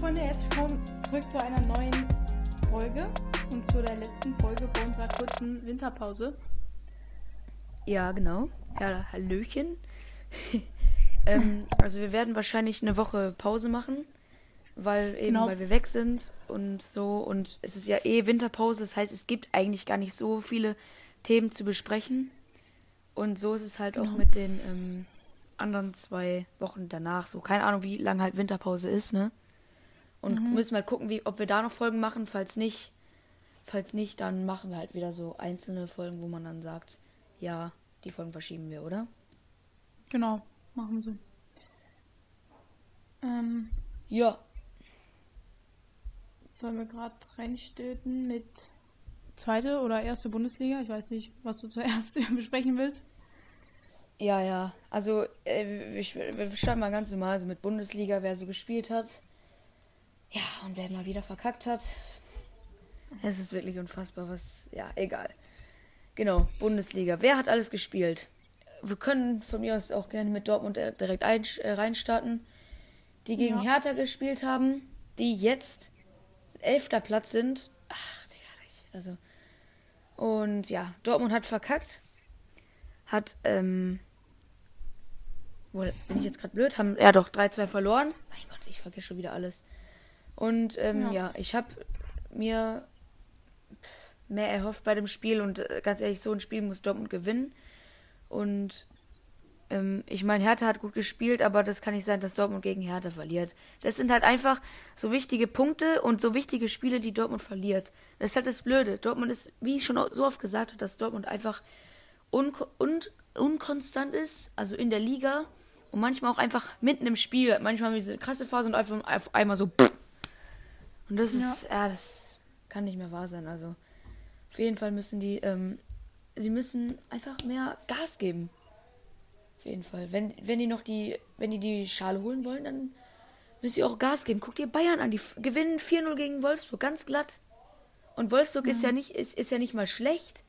Freunde, herzlich willkommen zurück zu einer neuen Folge und zu der letzten Folge vor unserer kurzen Winterpause. Ja, genau. Ja, Hallöchen. ähm, also wir werden wahrscheinlich eine Woche Pause machen, weil eben Genau. weil wir weg sind und so und es ist ja eh Winterpause, das heißt, es gibt eigentlich gar nicht so viele Themen zu besprechen. Und so ist es halt auch mit den ähm, anderen zwei Wochen danach so. Keine Ahnung, wie lange halt Winterpause ist, ne? Und müssen halt gucken, wie, ob wir da noch Folgen machen. Falls nicht, falls nicht, dann machen wir halt wieder so einzelne Folgen, wo man dann sagt, ja, die Folgen verschieben wir, oder? Genau, machen wir so. Ähm, Ja. sollen wir gerade reinstöten mit zweite oder erste Bundesliga? Ich weiß nicht, was du zuerst besprechen willst. Ja, ja. Also, äh, wir, wir starten mal ganz normal, so mit Bundesliga, wer so gespielt hat. Ja, und wer mal wieder verkackt hat. Es ist wirklich unfassbar, was. Ja, egal. Genau, Bundesliga. Wer hat alles gespielt? Wir können von mir aus auch gerne mit Dortmund äh, direkt ein, äh, reinstarten. Die gegen Ja. Hertha gespielt haben, die jetzt elfter Platz sind. Ach, Digga, also. Und ja, Dortmund hat verkackt. Hat, ähm. Wohl, bin ich jetzt gerade blöd? Haben, ja doch, 3-2 verloren. Mein Gott, ich vergesse schon wieder alles. Und ähm, Ja. ja. ich habe mir mehr erhofft bei dem Spiel und äh, ganz ehrlich, so ein Spiel muss Dortmund gewinnen. Und ähm, ich meine, Hertha hat gut gespielt, aber das kann nicht sein, dass Dortmund gegen Hertha verliert. Das sind halt einfach so wichtige Punkte und so wichtige Spiele, die Dortmund verliert. Das ist halt das Blöde. Dortmund ist, wie ich schon so oft gesagt habe, dass Dortmund einfach un un unkonstant ist, also in der Liga und manchmal auch einfach mitten im Spiel. Manchmal haben wir diese krasse Phase und einfach auf einmal so. Und das ist, ja, das kann nicht mehr wahr sein. Also auf jeden Fall müssen die, ähm, sie müssen einfach mehr Gas geben. Auf jeden Fall. Wenn, wenn die noch die, wenn die die Schale holen wollen, dann müssen sie auch Gas geben. Guck dir Bayern an, die gewinnen 4-0 gegen Wolfsburg, ganz glatt. Und Wolfsburg ist ja nicht, ist, ist ja nicht mal schlecht.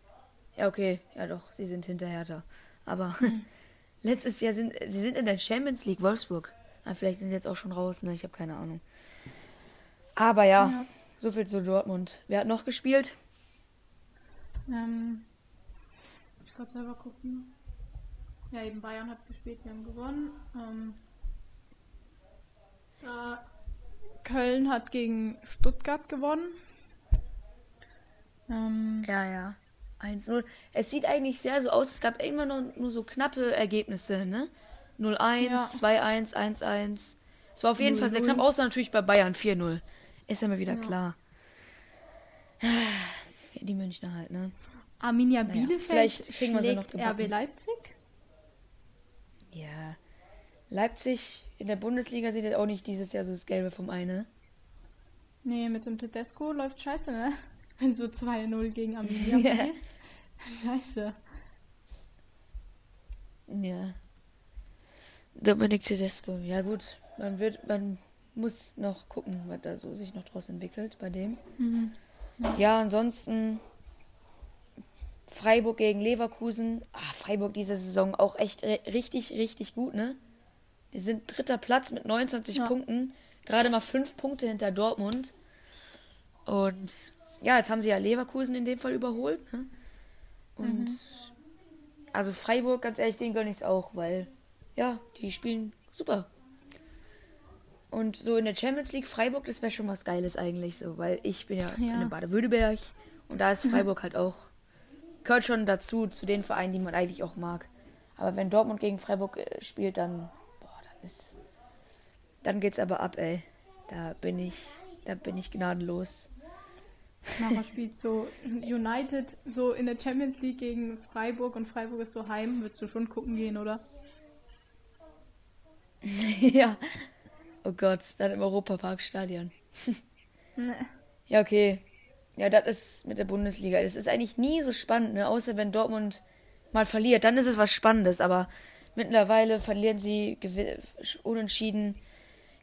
Ja, okay, ja doch, sie sind hinter Hertha. Aber letztes Jahr sind sie sind in der Champions League Wolfsburg. Ah, vielleicht sind sie jetzt auch schon raus, ne? Ich habe keine Ahnung. Aber ja, Ja. so viel zu Dortmund. Wer hat noch gespielt? Ähm, ich gerade selber gucken. Ja, eben Bayern hat gespielt, die haben gewonnen. Ähm, ja, Köln hat gegen Stuttgart gewonnen. Ähm, Ja, ja. 1-0. Es sieht eigentlich sehr so aus, es gab immer nur, nur so knappe Ergebnisse, ne? 0-1, Ja. 2-1, 1-1. Es war auf jeden Fall sehr 0-0. knapp, außer natürlich bei Bayern 4-0. Ist ja mal wieder Ja. klar. Die Münchner halt, ne? Arminia Naja, Bielefeld vielleicht kriegen wir sie noch gebacken. RB Leipzig. Ja. Leipzig in der Bundesliga sieht jetzt auch nicht dieses Jahr so das Gelbe vom eine. Nee, mit dem Tedesco läuft scheiße, ne? Wenn so 2-0 gegen Arminia verlierst. Scheiße. Ja. Dominik Tedesco. Ja gut, man wird, man muss noch gucken, was da so sich noch draus entwickelt bei dem. Mhm. Ja, ansonsten Freiburg gegen Leverkusen. Ah, Freiburg diese Saison auch echt ri- richtig, richtig gut, ne? Die sind dritter Platz mit 29 Ja. Punkten. Gerade mal fünf Punkte hinter Dortmund. Und ja, jetzt haben sie ja Leverkusen in dem Fall überholt, ne? Und also Freiburg, ganz ehrlich, denen gönne ich es auch, weil ja, die spielen super. Und so in der Champions League Freiburg, das wäre schon was Geiles eigentlich so, weil ich bin ja, Ja. in Baden-Württemberg und da ist Freiburg halt auch, gehört schon dazu, zu den Vereinen, die man eigentlich auch mag. Aber wenn Dortmund gegen Freiburg äh, spielt, dann, boah, dann ist, dann geht's aber ab, ey. Da bin ich, da bin ich gnadenlos. Nachher spielt so United so in der Champions League gegen Freiburg und Freiburg ist so heim. Würdest du schon gucken gehen, oder? ja. Oh Gott, dann im Europaparkstadion. Nee. Ja, okay. Ja, das ist mit der Bundesliga. Das ist eigentlich nie so spannend, ne? Außer wenn Dortmund mal verliert, dann ist es was Spannendes. Aber mittlerweile verlieren sie unentschieden.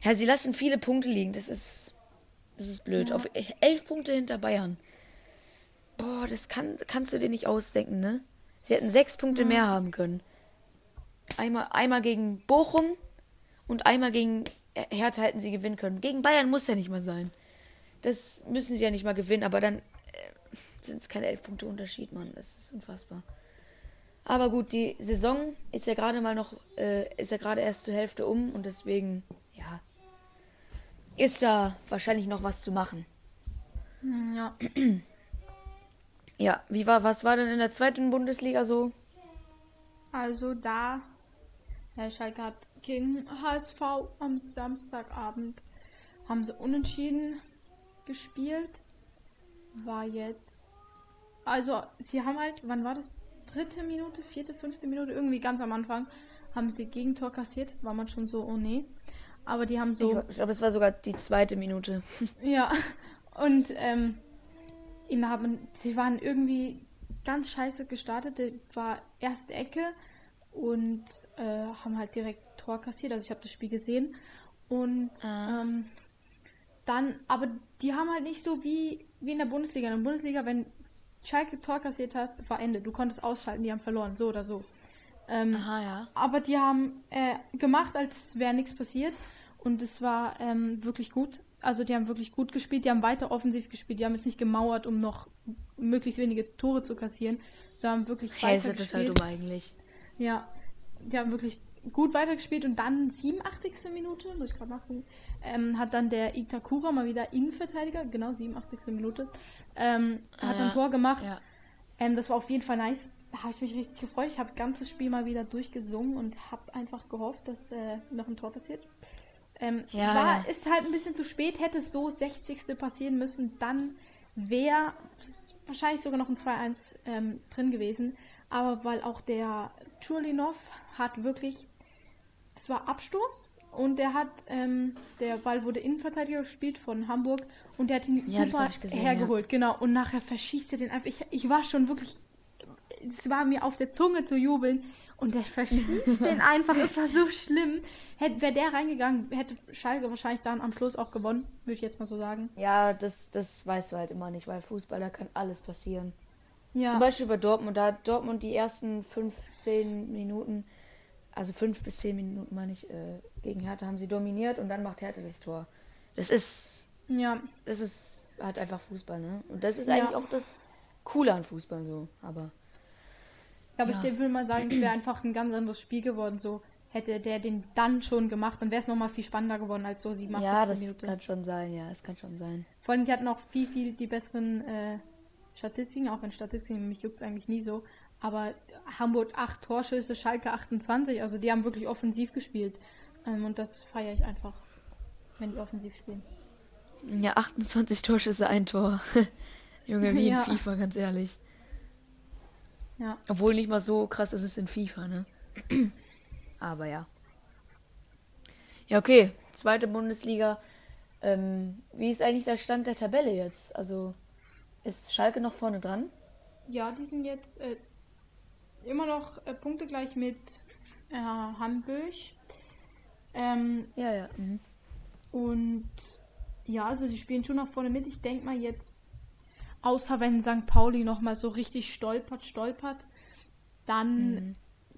Ja, sie lassen viele Punkte liegen. Das ist, das ist blöd. Auf elf Punkte hinter Bayern. Boah, das kann, kannst du dir nicht ausdenken, ne? Sie hätten sechs Punkte mehr haben können. Einmal, einmal gegen Bochum und einmal gegen Hertha hätten sie gewinnen können. Gegen Bayern muss ja nicht mal sein. Das müssen sie ja nicht mal gewinnen, aber dann äh, sind es keine elf Punkte Unterschied, Mann. Das ist unfassbar. Aber gut, die Saison ist ja gerade mal noch, äh, ist ja gerade erst zur Hälfte um und deswegen, ja, ist da wahrscheinlich noch was zu machen. Ja. Ja, wie war, was war denn in der zweiten Bundesliga so? Also da, Herr Schalke hat gegen HSV am Samstagabend, haben sie unentschieden gespielt. War jetzt, also sie haben halt, wann war das? Dritte Minute, vierte, fünfte Minute, irgendwie ganz am Anfang, haben sie Gegentor kassiert. War man schon so, oh nee. Aber die haben so. Ich glaube, es war sogar die zweite Minute. Ja, und ähm, haben, sie waren irgendwie ganz scheiße gestartet. Der war erste Ecke und äh, haben halt direkt Tor kassiert. Also ich habe das Spiel gesehen. Und Ah. ähm, dann, aber die haben halt nicht so wie, wie in der Bundesliga. In der Bundesliga, wenn Schalke Tor kassiert hat, war Ende. Du konntest ausschalten, die haben verloren, so oder so. Ähm, Aha, ja. aber die haben äh, gemacht, als wäre nichts passiert. Und es war ähm, wirklich gut. Also die haben wirklich gut gespielt. Die haben weiter offensiv gespielt. Die haben jetzt nicht gemauert, um noch möglichst wenige Tore zu kassieren. sondern haben wirklich Hey, weiter ja total gespielt. dumm eigentlich. Ja, die haben wirklich gut weitergespielt und dann 87. Minute, muss ich gerade nachgucken, ähm, hat dann der Itakura mal wieder Innenverteidiger, genau 87. Minute, ähm, hat Ja, ein Tor gemacht. Ja. Ähm, das war auf jeden Fall nice. Da habe ich mich richtig gefreut. Ich habe das ganze Spiel mal wieder durchgesungen und habe einfach gehofft, dass äh, noch ein Tor passiert. Ähm, Ja, war, ist halt ein bisschen zu spät, hätte es so 60. passieren müssen, dann wäre wahrscheinlich sogar noch ein 2-1 ähm, drin gewesen. Aber weil auch der Chulinov hat wirklich, das war Abstoß und der hat, ähm, der Ball wurde Innenverteidiger gespielt von Hamburg und der hat ihn Ja, super gesehen, hergeholt, genau. Und nachher verschießt er den einfach. Ich, ich war schon wirklich, es war mir auf der Zunge zu jubeln und der verschießt den einfach. Es war so schlimm. Hätte, wäre der reingegangen, hätte Schalke wahrscheinlich dann am Schluss auch gewonnen, würde ich jetzt mal so sagen. Ja, das, das weißt du halt immer nicht, weil Fußballer kann alles passieren. Ja, Zum Beispiel bei Dortmund, da hat Dortmund die ersten 15 Minuten, also 5 bis 10 Minuten meine ich, äh, gegen Hertha haben sie dominiert und dann macht Hertha das Tor. Das ist, ja, das ist halt einfach Fußball, ne? Und das ist Ja. eigentlich auch das Coole an Fußball so, aber Ja, aber Ja. ich würde mal sagen, es wäre einfach ein ganz anderes Spiel geworden. So hätte der den dann schon gemacht, dann wäre es nochmal viel spannender geworden als so 87 ja, das Minuten. kann schon sein, ja, es kann schon sein. Vor allem, die hatten auch viel, viel die besseren äh, Statistiken, auch wenn Statistiken, mich juckt es eigentlich nie so. Aber Hamburg 8 Torschüsse, Schalke 28, also die haben wirklich offensiv gespielt. Ähm, und das feiere ich einfach, wenn die offensiv spielen. Ja, 28 Torschüsse, ein Tor. Junge, wie in Ja. FIFA, ganz ehrlich. Ja, Obwohl nicht mal so krass ist es in FIFA, ne? Aber ja. Ja, okay. Zweite Bundesliga. Ähm, wie ist eigentlich der Stand der Tabelle jetzt? Also ist Schalke noch vorne dran? ja die sind jetzt äh, immer noch äh, punktegleich mit äh, Hamburg. Ähm, Ja, ja. Mhm. Und ja, also sie spielen schon nach vorne mit. Ich denke mal jetzt, außer wenn St. Pauli nochmal so richtig stolpert, stolpert, dann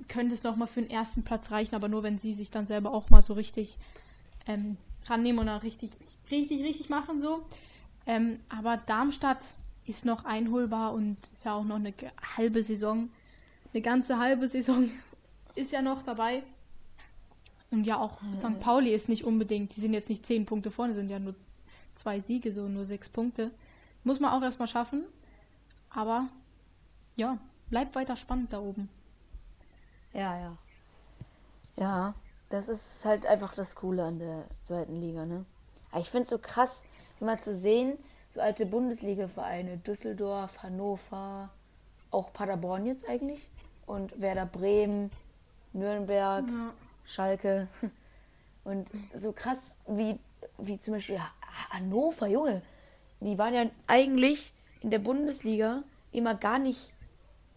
könnte es nochmal für den ersten Platz reichen, aber nur wenn sie sich dann selber auch mal so richtig ähm, rannehmen und dann richtig, richtig, richtig machen so. Ähm, aber Darmstadt ist noch einholbar und ist ja auch noch eine halbe Saison. Eine ganze halbe Saison ist ja noch dabei. Und ja, auch St. Pauli ist nicht unbedingt, die sind jetzt nicht zehn Punkte vorne, sind ja nur zwei Siege, so nur sechs Punkte. Muss man auch erstmal schaffen. Aber ja, bleibt weiter spannend da oben. Ja, ja. Ja, das ist halt einfach das Coole an der zweiten Liga, ne? Aber ich finde es so krass, mal zu sehen, so alte Bundesliga-Vereine, Düsseldorf, Hannover, auch Paderborn jetzt eigentlich und Werder Bremen, Nürnberg, Ja. Schalke. Und so krass wie, wie zum Beispiel Ha- Hannover, Junge. Die waren ja eigentlich in der Bundesliga immer gar nicht.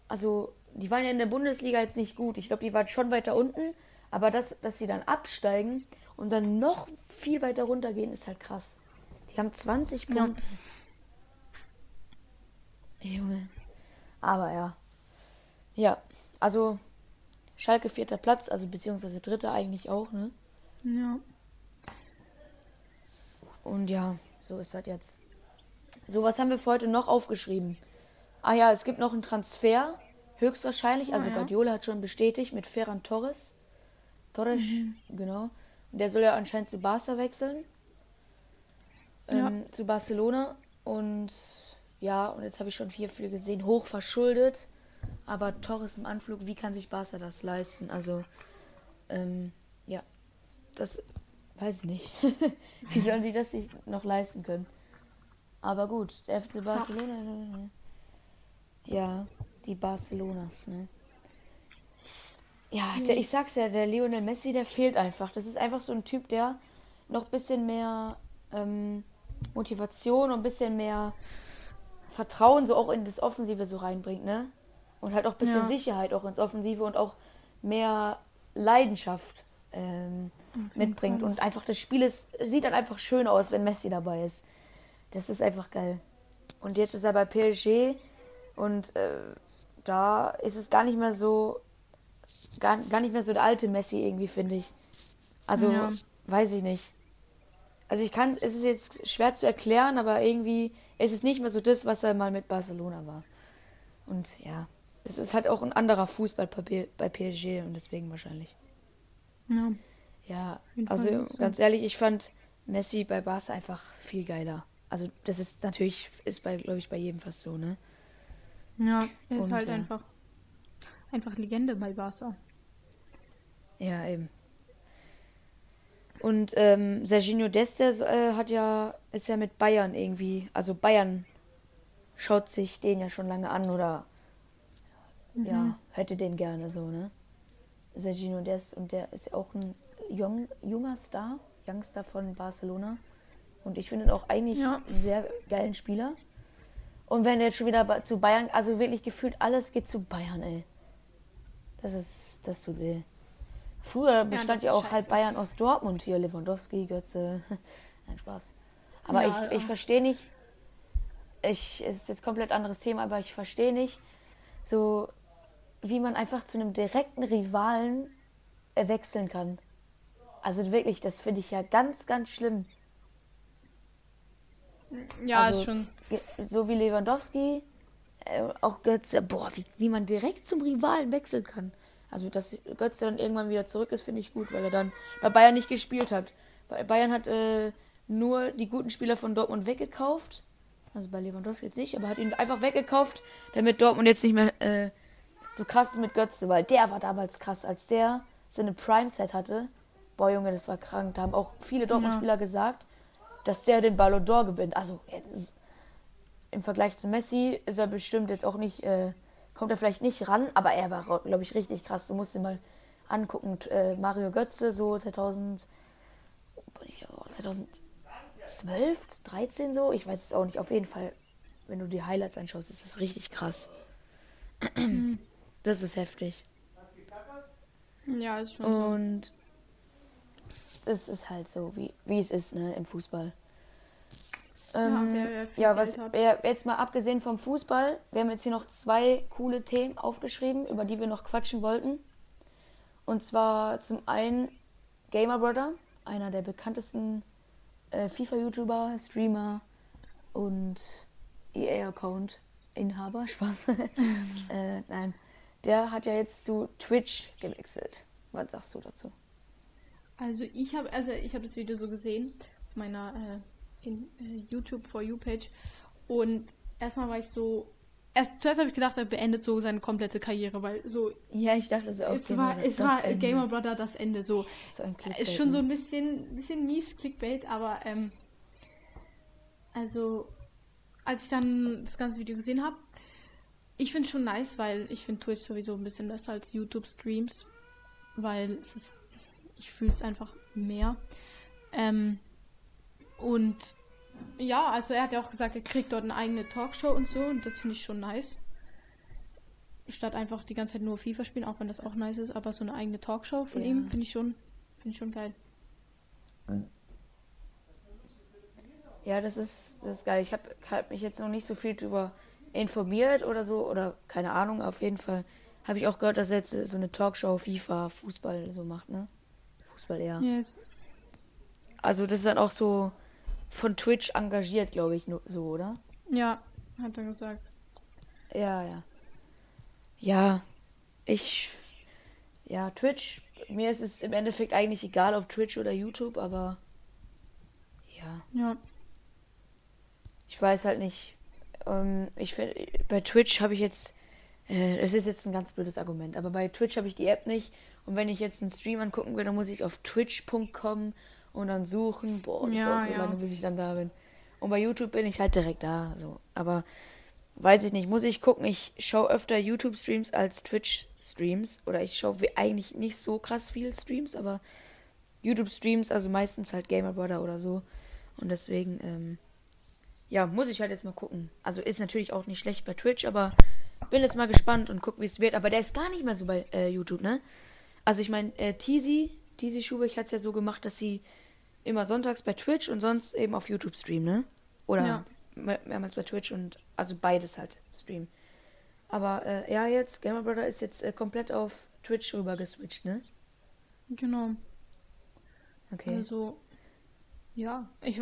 Also, die waren ja in der Bundesliga jetzt nicht gut. Ich glaube, die waren schon weiter unten. Aber das, dass sie dann absteigen und dann noch viel weiter runtergehen, ist halt krass. Die haben 20 Ja. Junge. Aber ja. Ja, also Schalke vierter Platz, also beziehungsweise dritter eigentlich auch, ne? Ja. Und ja, so ist das jetzt. So, was haben wir für heute noch aufgeschrieben? Ah ja, es gibt noch einen Transfer, höchstwahrscheinlich. Also Ah, ja. Guardiola hat schon bestätigt mit Ferran Torres. Torres, Mhm. genau. Und der soll ja anscheinend zu Barca wechseln. Ähm, Zu Barcelona. Und ja, und jetzt habe ich schon viel, viel gesehen. Hoch verschuldet. Aber Torres im Anflug, wie kann sich Barca das leisten? Also, ähm, ja, das weiß ich nicht. wie sollen sie das sich noch leisten können? Aber gut, der FC Barcelona. Ja, die Barcelonas, ne? Ja, der, ich sag's ja, der Lionel Messi, der fehlt einfach. Das ist einfach so ein Typ, der noch ein bisschen mehr ähm, Motivation und ein bisschen mehr Vertrauen so auch in das Offensive so reinbringt, ne? Und halt auch ein bisschen Ja. Sicherheit auch ins Offensive und auch mehr Leidenschaft ähm, mitbringt. Und einfach das Spiel ist, sieht dann einfach schön aus, wenn Messi dabei ist. Das ist einfach geil. Und jetzt ist er bei PSG und äh, da ist es gar nicht mehr so, gar, gar nicht mehr so der alte Messi irgendwie, finde ich. Also, Ja. weiß ich nicht. Also ich kann, es ist jetzt schwer zu erklären, aber irgendwie ist es nicht mehr so das, was er mal mit Barcelona war. Und ja, es ist halt auch ein anderer Fußball bei PSG und deswegen wahrscheinlich. Ja. Ja, also ganz ehrlich, ich fand Messi bei Barca einfach viel geiler. Also das ist natürlich, ist bei, glaube ich, bei jedem fast so, ne? Ja, er ist Und, halt ja. einfach, einfach Legende bei Barca. Ja, eben. Und ähm, Serginho Dest, der äh, hat ja, ist ja mit Bayern irgendwie, also Bayern schaut sich den ja schon lange an oder ja, hätte den gerne so, ne? Serginho Dest und der ist auch ein jung, junger Star, Youngster von Barcelona. Und ich finde ihn auch eigentlich Ja. einen sehr geilen Spieler. Und wenn er jetzt schon wieder zu Bayern, also wirklich gefühlt alles geht zu Bayern, ey. Das ist, das tut weh. Früher bestand ja ist auch halb scheiße. Bayern aus Dortmund hier, Lewandowski, Götze. Nein, Spaß. Aber Ja, ich, ich ja. verstehe nicht, ich, es ist jetzt komplett anderes Thema, aber ich verstehe nicht, so wie man einfach zu einem direkten Rivalen äh, wechseln kann. Also wirklich, das finde ich ja ganz, ganz schlimm. Ja, Also, schon. So wie Lewandowski, äh, auch Götze, boah, wie, wie man direkt zum Rivalen wechseln kann. Also, dass Götze dann irgendwann wieder zurück ist, finde ich gut, weil er dann bei Bayern nicht gespielt hat. Bei Bayern hat äh, nur die guten Spieler von Dortmund weggekauft. Also bei Lewandowski jetzt nicht, aber hat ihn einfach weggekauft, damit Dortmund jetzt nicht mehr äh, so krass ist mit Götze, weil der war damals krass, als der seine Prime-Zeit hatte. Boah, Junge, das war krank. Da haben auch viele Dortmund-Spieler gesagt, dass der den Ballon d'Or gewinnt. Also jetzt, im Vergleich zu Messi ist er bestimmt jetzt auch nicht, äh, kommt er vielleicht nicht ran, aber er war, glaube ich, richtig krass. Du musst dir mal angucken. Äh, Mario Götze, so 2000, oh, 2012, 13 so, ich weiß es auch nicht. Auf jeden Fall, wenn du die Highlights anschaust, ist das richtig krass. Das ist heftig. Ja, ist schon. Und es ist halt so, wie, wie es ist, ne, im Fußball. Ähm, wer viel ja, was ja, jetzt mal abgesehen vom Fußball, wir haben jetzt hier noch zwei coole Themen aufgeschrieben, über die wir noch quatschen wollten. Und zwar zum einen Gamer Brother, einer der bekanntesten äh, FIFA-YouTuber, Streamer und EA-Account-Inhaber, Spaß. äh, nein, der hat ja jetzt zu Twitch gewechselt. Was sagst du dazu? Also ich habe also ich habe das Video so gesehen auf meiner äh, in, äh, YouTube for You Page und erstmal war ich so erst zuerst habe ich gedacht, er beendet so seine komplette Karriere, weil so Ja, ich dachte, ist auch es war es war Ende. Gamer Brother das Ende so. Das ist so ein Clickbait, Ist schon so ne? ein bisschen bisschen mies Clickbait, aber ähm, also als ich dann das ganze Video gesehen habe, ich finde schon nice, weil ich finde Twitch sowieso ein bisschen besser als YouTube Streams, weil es ist ich fühle es einfach mehr. Ähm, und ja, also er hat ja auch gesagt, er kriegt dort eine eigene Talkshow und so und das finde ich schon nice. Statt einfach die ganze Zeit nur FIFA spielen, auch wenn das auch nice ist, aber so eine eigene Talkshow von Ja. ihm finde ich schon, finde ich schon geil. Ja, das ist, das ist geil. Ich habe hab mich jetzt noch nicht so viel drüber informiert oder so, oder keine Ahnung, auf jeden Fall habe ich auch gehört, dass er jetzt so eine Talkshow, FIFA, Fußball so macht, ne? Fußball eher. Yes. Also das ist dann auch so von Twitch engagiert, glaube ich, so, oder? Ja, hat er gesagt. Ja, ja. Ja, ich. Ja, Twitch. Mir ist es im Endeffekt eigentlich egal, ob Twitch oder YouTube, aber. Ja. Ja. Ich weiß halt nicht. Ähm, ich finde, bei Twitch habe ich jetzt. Äh, es ist jetzt ein ganz blödes Argument, aber bei Twitch habe ich die App nicht. Und wenn ich jetzt einen Stream angucken will, dann muss ich auf twitch.com und dann suchen. Boah, das Ja, dauert so ja. lange, bis ich dann da bin. Und bei YouTube bin ich halt direkt da. So. Aber weiß ich nicht, muss ich gucken. Ich schaue öfter YouTube-Streams als Twitch-Streams. Oder ich schaue wie- eigentlich nicht so krass viel Streams, aber YouTube-Streams, also meistens halt Gamer Brother oder so. Und deswegen, ähm, ja, muss ich halt jetzt mal gucken. Also ist natürlich auch nicht schlecht bei Twitch, aber bin jetzt mal gespannt und guck, wie es wird. Aber der ist gar nicht mehr so bei äh, YouTube, ne? Also ich meine, äh, Teasy, Teasy Schubeck hat es ja so gemacht, dass sie immer sonntags bei Twitch und sonst eben auf YouTube streamen, ne? Oder Ja. mehr- mehrmals bei Twitch und also beides halt streamen. Aber äh, ja, jetzt, Gamer Brother ist jetzt äh, komplett auf Twitch rüber geswitcht, ne? Genau. Okay. Also, ja, ich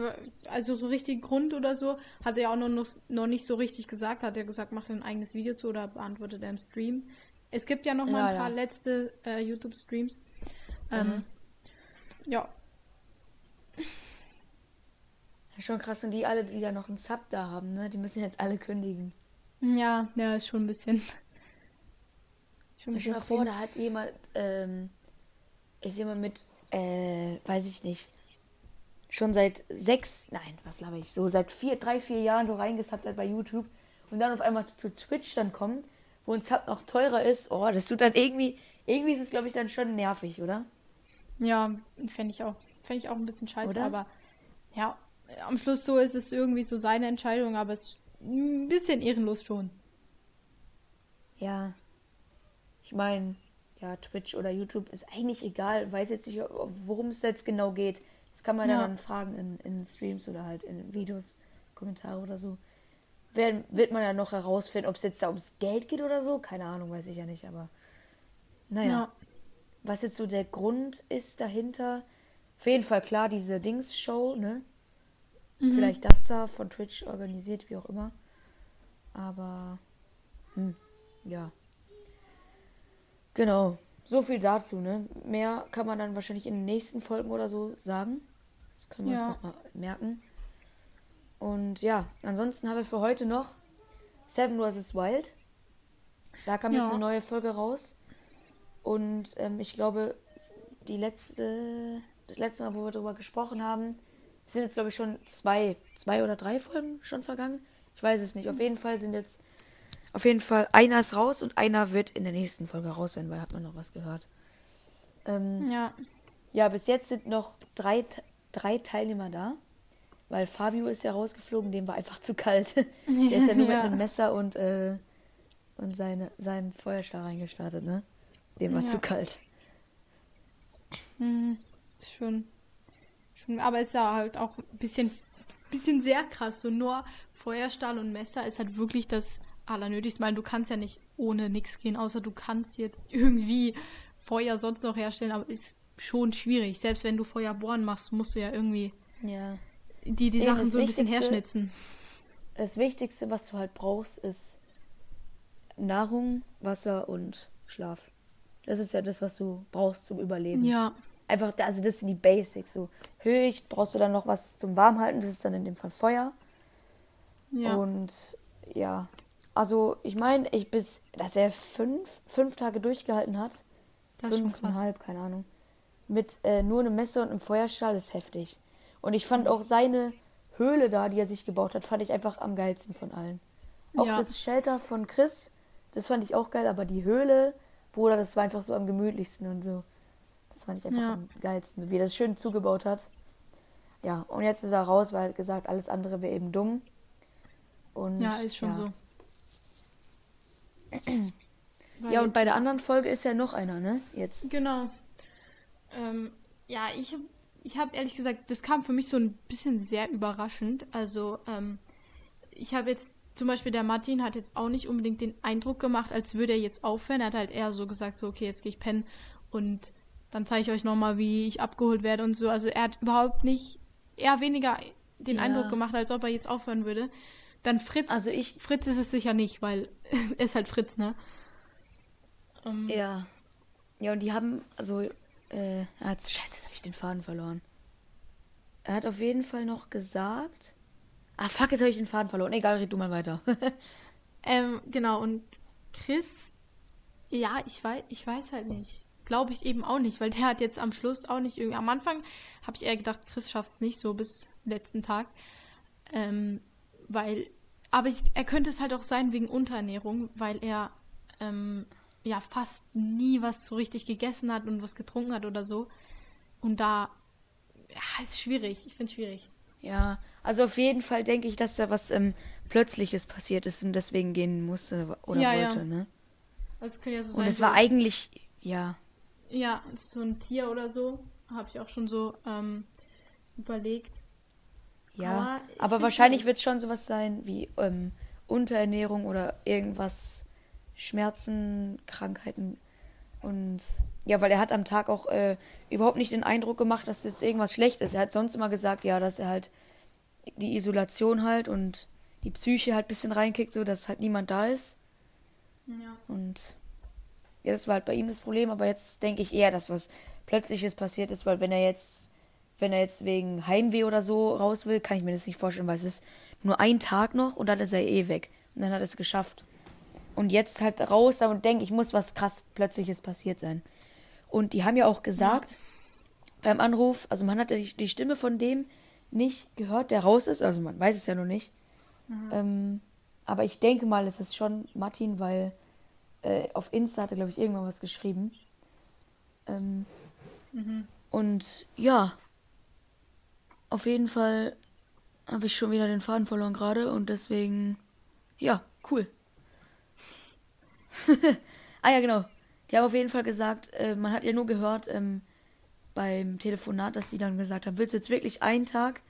also so richtig Grund oder so hat er auch noch, noch, noch nicht so richtig gesagt. Hat er gesagt, macht ein eigenes Video zu oder beantwortet er im Stream. Es gibt ja noch mal Ja, ein paar ja. letzte äh, YouTube-Streams. Ähm, Mhm. Ja, Schon krass, und die alle, die da noch einen Sub da haben, ne? Die müssen jetzt alle kündigen. ja, ja, ist schon ein bisschen. Schon ein dir mal bisschen vor, da hat jemand, ähm, ist jemand mit, äh, weiß ich nicht, schon seit sechs, nein, was laber ich, so seit vier, drei, vier Jahren so reingesubbt hat bei YouTube und dann auf einmal zu Twitch dann kommt, wo ein Sub noch teurer ist, oh, das tut dann irgendwie, irgendwie ist es, glaube ich, dann schon nervig, oder? Ja, fände ich auch. Fände ich auch ein bisschen scheiße, Oder? aber ja, am Schluss so ist es irgendwie so seine Entscheidung, aber es ist ein bisschen ehrenlos schon. Ja. Ich meine, ja, Twitch oder YouTube ist eigentlich egal. Weiß jetzt nicht, worum es jetzt genau geht. Das kann man Ja. dann fragen in, in Streams oder halt in Videos, Kommentare oder so. Werden, wird man ja noch herausfinden, ob es jetzt da ums Geld geht oder so. Keine Ahnung, weiß ich ja nicht, aber naja. Ja. Was jetzt so der Grund ist dahinter, auf jeden Fall klar, diese Dings-Show, ne? Mhm. Vielleicht das da von Twitch organisiert, wie auch immer. Aber, hm, ja. Genau. So viel dazu, ne? Mehr kann man dann wahrscheinlich in den nächsten Folgen oder so sagen. Das können wir uns Ja. nochmal merken. Und ja, ansonsten haben wir für heute noch Seven vs. Wild. Da kam jetzt Ja. eine neue Folge raus. Und ähm, ich glaube, die letzte, das letzte Mal, wo wir darüber gesprochen haben, sind jetzt, glaube ich, schon zwei, zwei oder drei Folgen schon vergangen. Ich weiß es nicht. Auf jeden Fall sind jetzt, auf jeden Fall, einer ist raus und einer wird in der nächsten Folge raus sein, weil hat man noch was gehört. Ähm, Ja. ja, bis jetzt sind noch drei, drei Teilnehmer da. Weil Fabio ist ja rausgeflogen, dem war einfach zu kalt. Der ist ja nur Ja. mit einem Messer und, äh, und seine, seinen Feuerstahl reingestartet, ne? Dem war Ja. zu kalt. Mhm. Ist schon, schon. Aber ist ja halt auch ein bisschen, bisschen sehr krass. So nur Feuerstahl und Messer ist halt wirklich das Allernötigste. Weil du kannst ja nicht ohne nichts gehen, außer du kannst jetzt irgendwie Feuer sonst noch herstellen, aber ist schon schwierig. Selbst wenn du Feuer bohren machst, musst du ja irgendwie Ja. die, die Eben, Sachen so ein bisschen herschnitzen. Das Wichtigste, was du halt brauchst, ist Nahrung, Wasser und Schlaf. Das ist ja das, was du brauchst zum Überleben. Ja, Einfach, also das sind die Basics. So Höchst brauchst du dann noch was zum Warmhalten, das ist dann in dem Fall Feuer. ja. Und ja, also ich meine, ich bis, dass er fünf, fünf Tage durchgehalten hat. Das. Fünfeinhalb, keine Ahnung. Mit äh, nur einem Messer und einem Feuerstahl ist heftig. Und ich fand auch seine Höhle da, die er sich gebaut hat, fand ich einfach am geilsten von allen. Auch Ja. das Shelter von Chris, das fand ich auch geil, aber die Höhle, Bruder, das war einfach so am gemütlichsten und so. Das fand ich einfach Ja. am geilsten, wie er das schön zugebaut hat. Ja, und jetzt ist er raus, weil er hat gesagt, alles andere wäre eben dumm. Und, ja, ist schon ja. so. Ja, und bei der anderen Folge ist ja noch einer, ne? Jetzt. Genau. Ähm, ja, ich, ich habe ehrlich gesagt, das kam für mich so ein bisschen sehr überraschend. Also, ähm, ich habe jetzt, zum Beispiel der Martin hat jetzt auch nicht unbedingt den Eindruck gemacht, als würde er jetzt aufhören. Er hat halt eher so gesagt, so, okay, jetzt gehe ich pennen und dann zeige ich euch nochmal, wie ich abgeholt werde und so. Also, er hat überhaupt nicht, eher weniger den Ja. Eindruck gemacht, als ob er jetzt aufhören würde. Dann Fritz. Also ich- Fritz ist es sicher nicht, weil er ist halt Fritz, ne? Ähm, Ja. Ja, und die haben, also, äh, ah, jetzt, scheiße, jetzt habe ich den Faden verloren. Er hat auf jeden Fall noch gesagt. Ah, fuck, jetzt habe ich den Faden verloren. Egal, red du mal weiter. Ähm, genau, und Chris, ja, ich weiß, ich weiß halt nicht. Glaube ich eben auch nicht, weil der hat jetzt am Schluss auch nicht irgendwie. Am Anfang habe ich eher gedacht, Chris schafft es nicht so bis letzten Tag. Ähm, weil, aber ich, er könnte es halt auch sein wegen Unterernährung, weil er ähm, ja fast nie was so richtig gegessen hat und was getrunken hat oder so. Und da, ja, ist schwierig. Ich finde es schwierig. ja, also auf jeden Fall denke ich, dass da was ähm, Plötzliches passiert ist und deswegen gehen musste oder Ja, ja. wollte, ne? Also es könnte ja so sein. Und es war eigentlich, ja, Ja, so ein Tier oder so. Habe ich auch schon so ähm, überlegt. ja. Aber Aber wahrscheinlich wird es schon sowas sein wie ähm, Unterernährung oder irgendwas, Schmerzen, Krankheiten. Und ja, weil er hat am Tag auch äh, überhaupt nicht den Eindruck gemacht, dass jetzt irgendwas schlecht ist. Er hat sonst immer gesagt, ja, dass er halt die Isolation halt und die Psyche halt ein bisschen reinkickt, so dass halt niemand da ist. Ja. Und ja, das war halt bei ihm das Problem, aber jetzt denke ich eher, dass was Plötzliches passiert ist, weil wenn er jetzt, wenn er jetzt wegen Heimweh oder so raus will, kann ich mir das nicht vorstellen, weil es ist nur ein Tag noch und dann ist er eh weg. Und dann hat er es geschafft. Und jetzt halt raus und denke, ich muss was krass Plötzliches passiert sein. Und die haben ja auch gesagt, beim Anruf, also man hat ja die, die Stimme von dem nicht gehört, der raus ist, also man weiß es ja noch nicht. Ähm, aber ich denke mal, es ist schon Martin, weil äh, auf Insta hat er, glaube ich, irgendwann was geschrieben. Ähm, Und ja, auf jeden Fall habe ich schon wieder den Faden verloren gerade und deswegen, ja, cool. ah ja, genau. Die haben auf jeden Fall gesagt, äh, man hat ja nur gehört ähm, beim Telefonat, dass sie dann gesagt haben, willst du jetzt wirklich einen Tag,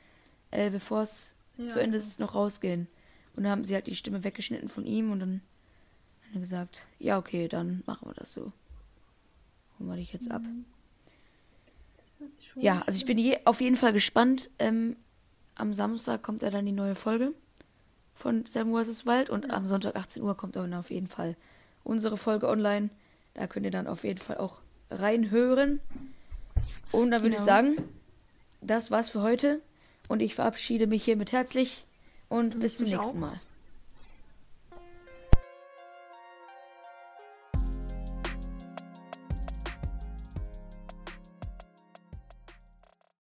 äh, bevor es Ja. zu Ende ist, noch rausgehen? Und dann haben sie halt die Stimme weggeschnitten von ihm und dann er gesagt, ja, okay, dann machen wir das so. Holen wir dich jetzt ab. Schon Ja, also ich bin je, auf jeden Fall gespannt. Ähm, am Samstag kommt ja dann die neue Folge von Seven vs. Wild und am Sonntag 18 Uhr kommt dann auf jeden Fall unsere Folge online. Da könnt ihr dann auf jeden Fall auch reinhören. Und dann würde ich Genau. sagen, das war's für heute und ich verabschiede mich hiermit herzlich und bis zum nächsten auch. Mal.